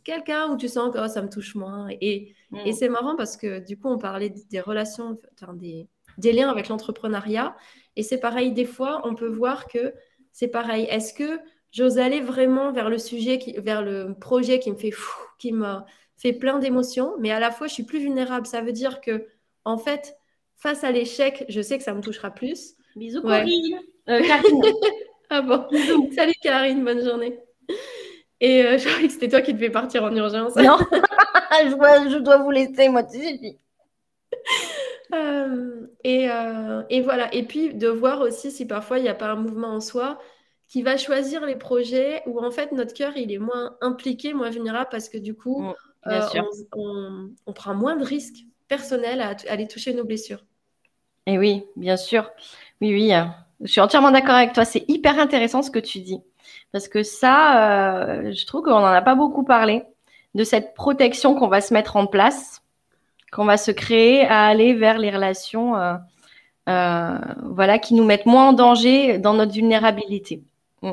quelqu'un où tu sens que oh, ça me touche moins. Et, et mm. c'est marrant parce que du coup, on parlait des relations, des, des liens avec l'entrepreneuriat. Et c'est pareil, des fois, on peut voir que c'est pareil. Est-ce que j'ose aller vraiment vers le sujet, qui, vers le projet qui me fait fou, qui me fait plein d'émotions, mais à la fois, je suis plus vulnérable. Ça veut dire que, en fait, face à l'échec, je sais que ça me touchera plus. Bisous, Corinne. Euh, ah bon Salut, Karine, bonne journée. Et euh, je croyais que c'était toi qui devais partir en urgence. Non, je, dois, je, dois, vous laisser, moi, tu sais. Euh, et, et, voilà. Et puis, de voir aussi si parfois il n'y a pas un mouvement en soi qui va choisir les projets où en fait notre cœur il est moins impliqué, moins vulnérable parce que du coup, mm, on, on, prend moins de risques personnels à aller toucher nos blessures. Et oui, bien sûr. Oui, oui. Je suis entièrement d'accord avec toi. C'est hyper intéressant ce que tu dis. Parce que ça, euh, je trouve qu'on n'en a pas beaucoup parlé, de cette protection qu'on va se mettre en place, qu'on va se créer à aller vers les relations euh, euh, voilà, qui nous mettent moins en danger dans notre vulnérabilité. Mm,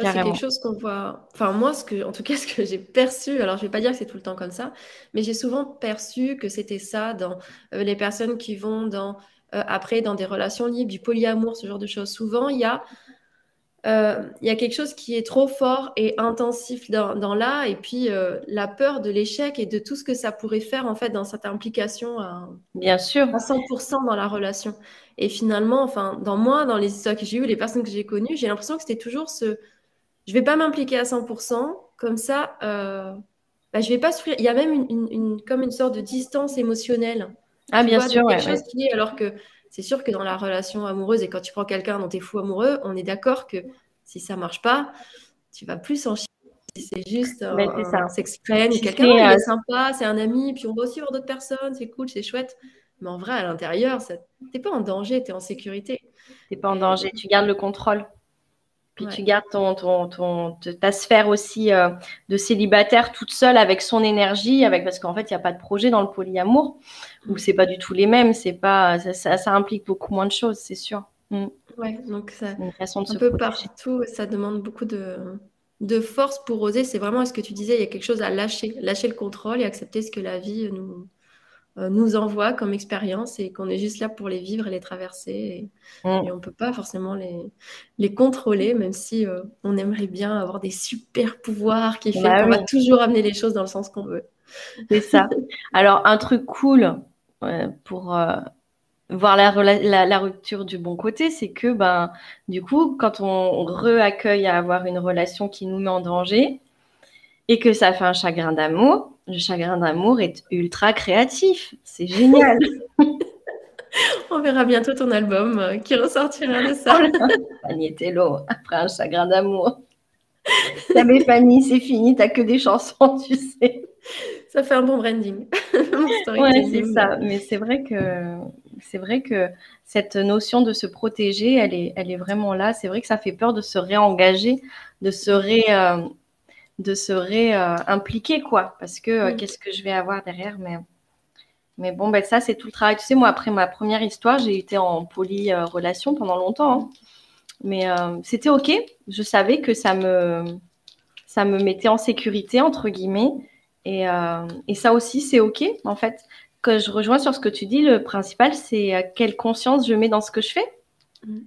c'est quelque chose qu'on voit. Enfin, moi, ce que, en tout cas, ce que j'ai perçu, alors je ne vais pas dire que c'est tout le temps comme ça, mais j'ai souvent perçu que c'était ça dans les personnes qui vont dans euh, après dans des relations libres, du polyamour, ce genre de choses. Souvent, il y a, euh, y a quelque chose qui est trop fort et intensif dans, dans là, et puis euh, la peur de l'échec et de tout ce que ça pourrait faire en fait dans cette implication à, Bien sûr. à 100% dans la relation. Et finalement, enfin, dans moi, dans les histoires que j'ai eues, les personnes que j'ai connues, j'ai l'impression que c'était toujours ce je vais pas m'impliquer à 100%, comme ça, euh, bah, je vais pas souffrir. Il y a même une, une, comme une sorte de distance émotionnelle ah, bien sûr. Quelque chose qui est, alors que c'est sûr que dans la relation amoureuse et quand tu prends quelqu'un dont tu es fou amoureux, on est d'accord que si ça marche pas, tu vas plus en chier. C'est juste un s'exprime, quelqu'un est sympa, c'est un ami, puis on va aussi voir d'autres personnes, c'est cool, c'est chouette. Mais en vrai, à l'intérieur, tu n'es pas en danger, tu es en sécurité. Tu n'es pas en danger, tu gardes le contrôle. Puis tu gardes ton, ton, ta sphère aussi euh, de célibataire toute seule avec son énergie, avec parce qu'en fait, il n'y a pas de projet dans le polyamour, où c'est pas du tout les mêmes, c'est pas ça, ça, implique beaucoup moins de choses, c'est sûr. Mm. Ouais, donc ça, une façon de un peu partout, ça demande beaucoup de, de force pour oser. C'est vraiment ce que tu disais, il y a quelque chose à lâcher, lâcher le contrôle et accepter ce que la vie nous, nous envoie comme expérience et qu'on est juste là pour les vivre et les traverser. Et, mm. on ne peut pas forcément les, les contrôler, même si euh, on aimerait bien avoir des super pouvoirs qui font bah qu'on va toujours amener les choses dans le sens qu'on veut. C'est ça. Alors, un truc cool pour euh, voir la, la, rupture du bon côté, c'est que ben, du coup, quand on, re-accueille à avoir une relation qui nous met en danger et que ça fait un chagrin d'amour, le chagrin d'amour est ultra créatif. C'est génial. On verra bientôt ton album euh, qui ressortira de ça. Fanny Tello, après un chagrin d'amour. mais Fanny, c'est fini, t'as que des chansons, tu sais. Ça fait un bon branding. ouais, c'est ça. Mais c'est vrai que c'est vrai que cette notion de se protéger, elle est, elle est vraiment là. C'est vrai que ça fait peur de se réengager, de se ré, euh, de se réimpliquer, quoi. Parce que euh, mm. qu'est-ce que je vais avoir derrière mais, mais bon, ben, ça, c'est tout le travail. Tu sais, moi, après ma première histoire, j'ai été en poly-relation pendant longtemps. Hein. Mais euh, c'était OK. Je savais que ça me, ça me mettait en sécurité, entre guillemets. Et, euh, et ça aussi, c'est OK, en fait. Que je rejoins sur ce que tu dis, le principal, c'est quelle conscience je mets dans ce que je fais. Mm.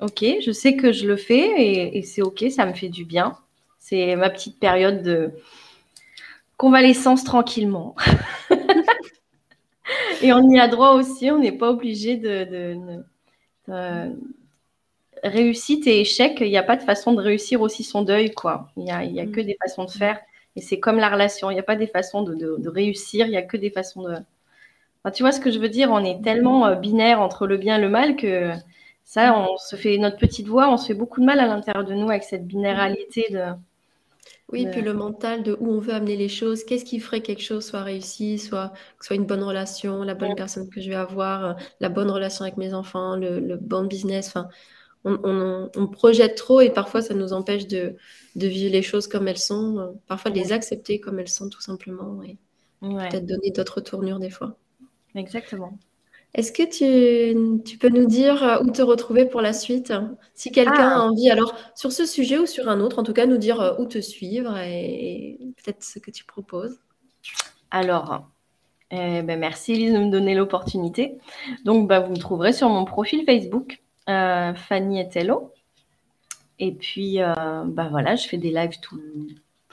Ok, je sais que je le fais et c'est ok, ça me fait du bien. C'est ma petite période de convalescence tranquillement. et on y a droit aussi, on n'est pas obligé de, réussite et échec, il n'y a pas de façon de réussir aussi son deuil, quoi. Il n'y a, y a que des façons de faire. Et c'est comme la relation, il n'y a pas des façons de, réussir, il n'y a que des façons de... tu vois ce que je veux dire? On est tellement euh, binaire entre le bien et le mal que ça, on se fait notre petite voix, on se fait beaucoup de mal à l'intérieur de nous avec cette binéralité de... Oui, puis le mental de où on veut amener les choses, qu'est-ce qui ferait que quelque chose soit réussi, soit, soit une bonne relation, la bonne personne que je vais avoir, euh, la bonne relation avec mes enfants, le, le bon business. Enfin, on, projette trop et parfois ça nous empêche de, vivre les choses comme elles sont, euh, parfois de les accepter comme elles sont tout simplement et peut-être donner d'autres tournures des fois. Exactement. Est-ce que tu, peux nous dire euh, où te retrouver pour la suite? Si quelqu'un a ah. envie, alors sur ce sujet ou sur un autre, en tout cas nous dire euh, où te suivre et, peut-être ce que tu proposes. Alors, eh ben merci Elise de me donner l'opportunité. Donc, bah, vous me trouverez sur mon profil Facebook euh, Fanny Etello. Et puis, euh, bah voilà, je fais des lives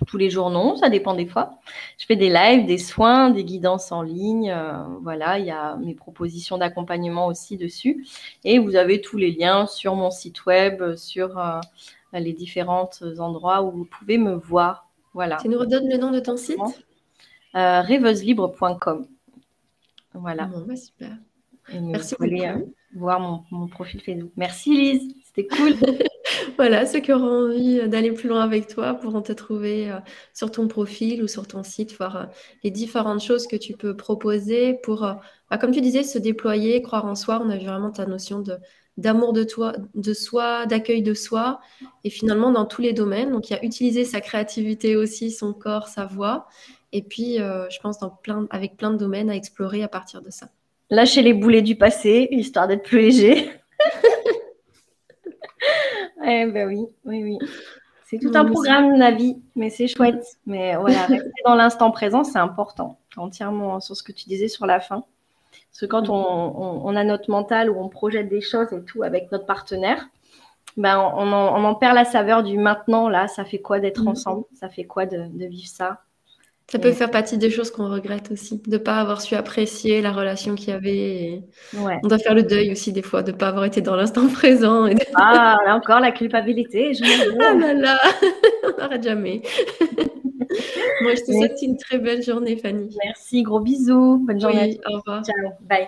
tous les jours, non, ça dépend des fois. Je fais des lives, des soins, des guidances en ligne. Euh, voilà, il y a mes propositions d'accompagnement aussi dessus. Et vous avez tous les liens sur mon site web, sur les différents endroits où vous pouvez me voir. Voilà. Tu nous redonnes le nom de ton site? Rêveuselibre.com. Voilà. Bah, super. Merci beaucoup voir mon, profil Facebook. Merci Lise, c'était cool. voilà, ceux qui auront envie d'aller plus loin avec toi pourront te trouver euh, sur ton profil ou sur ton site, voir euh, les différentes choses que tu peux proposer pour, euh, bah, comme tu disais, se déployer, croire en soi. On a vu vraiment ta notion de d'amour de toi, de soi, d'accueil de soi, et finalement dans tous les domaines. Donc il y a utiliser sa créativité aussi, son corps, sa voix, et puis je pense dans plein, avec plein de domaines à explorer à partir de ça lâcher les boulets du passé, histoire d'être plus léger. eh ben oui, oui, oui. C'est tout un programme, la vie, mais c'est chouette. Mais voilà, rester dans l'instant présent, c'est important. Entièrement sur ce que tu disais sur la fin. Parce que quand on, a notre mental où on projette des choses et tout avec notre partenaire, ben on, en, perd la saveur du maintenant. Là, ça fait quoi d'être mm. ensemble? Ça fait quoi de vivre ça? Ça peut faire partie des choses qu'on regrette aussi, de ne pas avoir su apprécier la relation qu'il y avait. On doit faire le deuil aussi des fois, de ne pas avoir été dans l'instant présent. Ah, là encore la culpabilité. Je ah là là, on n'arrête jamais. Moi, je te souhaite une très belle journée, Fanny. Merci, gros bisous. Bonne journée. au revoir. Ciao, bye.